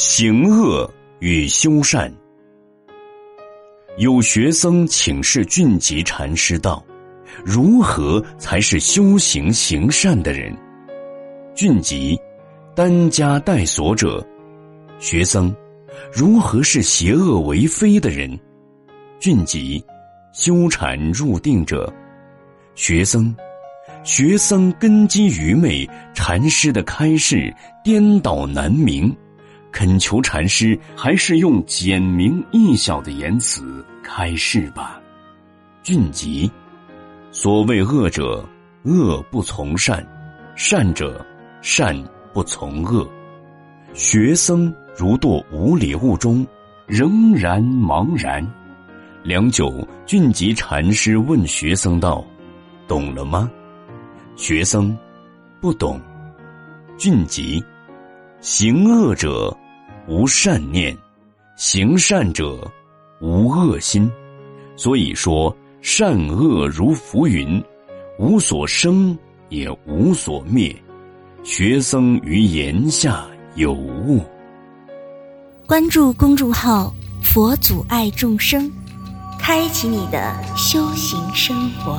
行恶与修善。有学僧请示俊吉禅师道：“如何才是修行行善的人？”俊吉，担家带锁者。学僧，如何是邪恶为非的人？俊吉，修禅入定者。学僧。学僧根基愚昧，禅师的开示颠倒难明，恳求禅师还是用简明易晓的言辞开示吧。俊吉，所谓恶者，恶不从善；善者，善不从恶。学僧如堕无里雾中，仍然茫然。良久，俊吉禅师问学僧道：“懂了吗？”学僧不懂，俊吉，行恶者无善念，行善者无恶心，所以说善恶如浮云，无所生也无所灭。学僧于言下有悟。关注公众号“佛祖爱众生”，开启你的修行生活。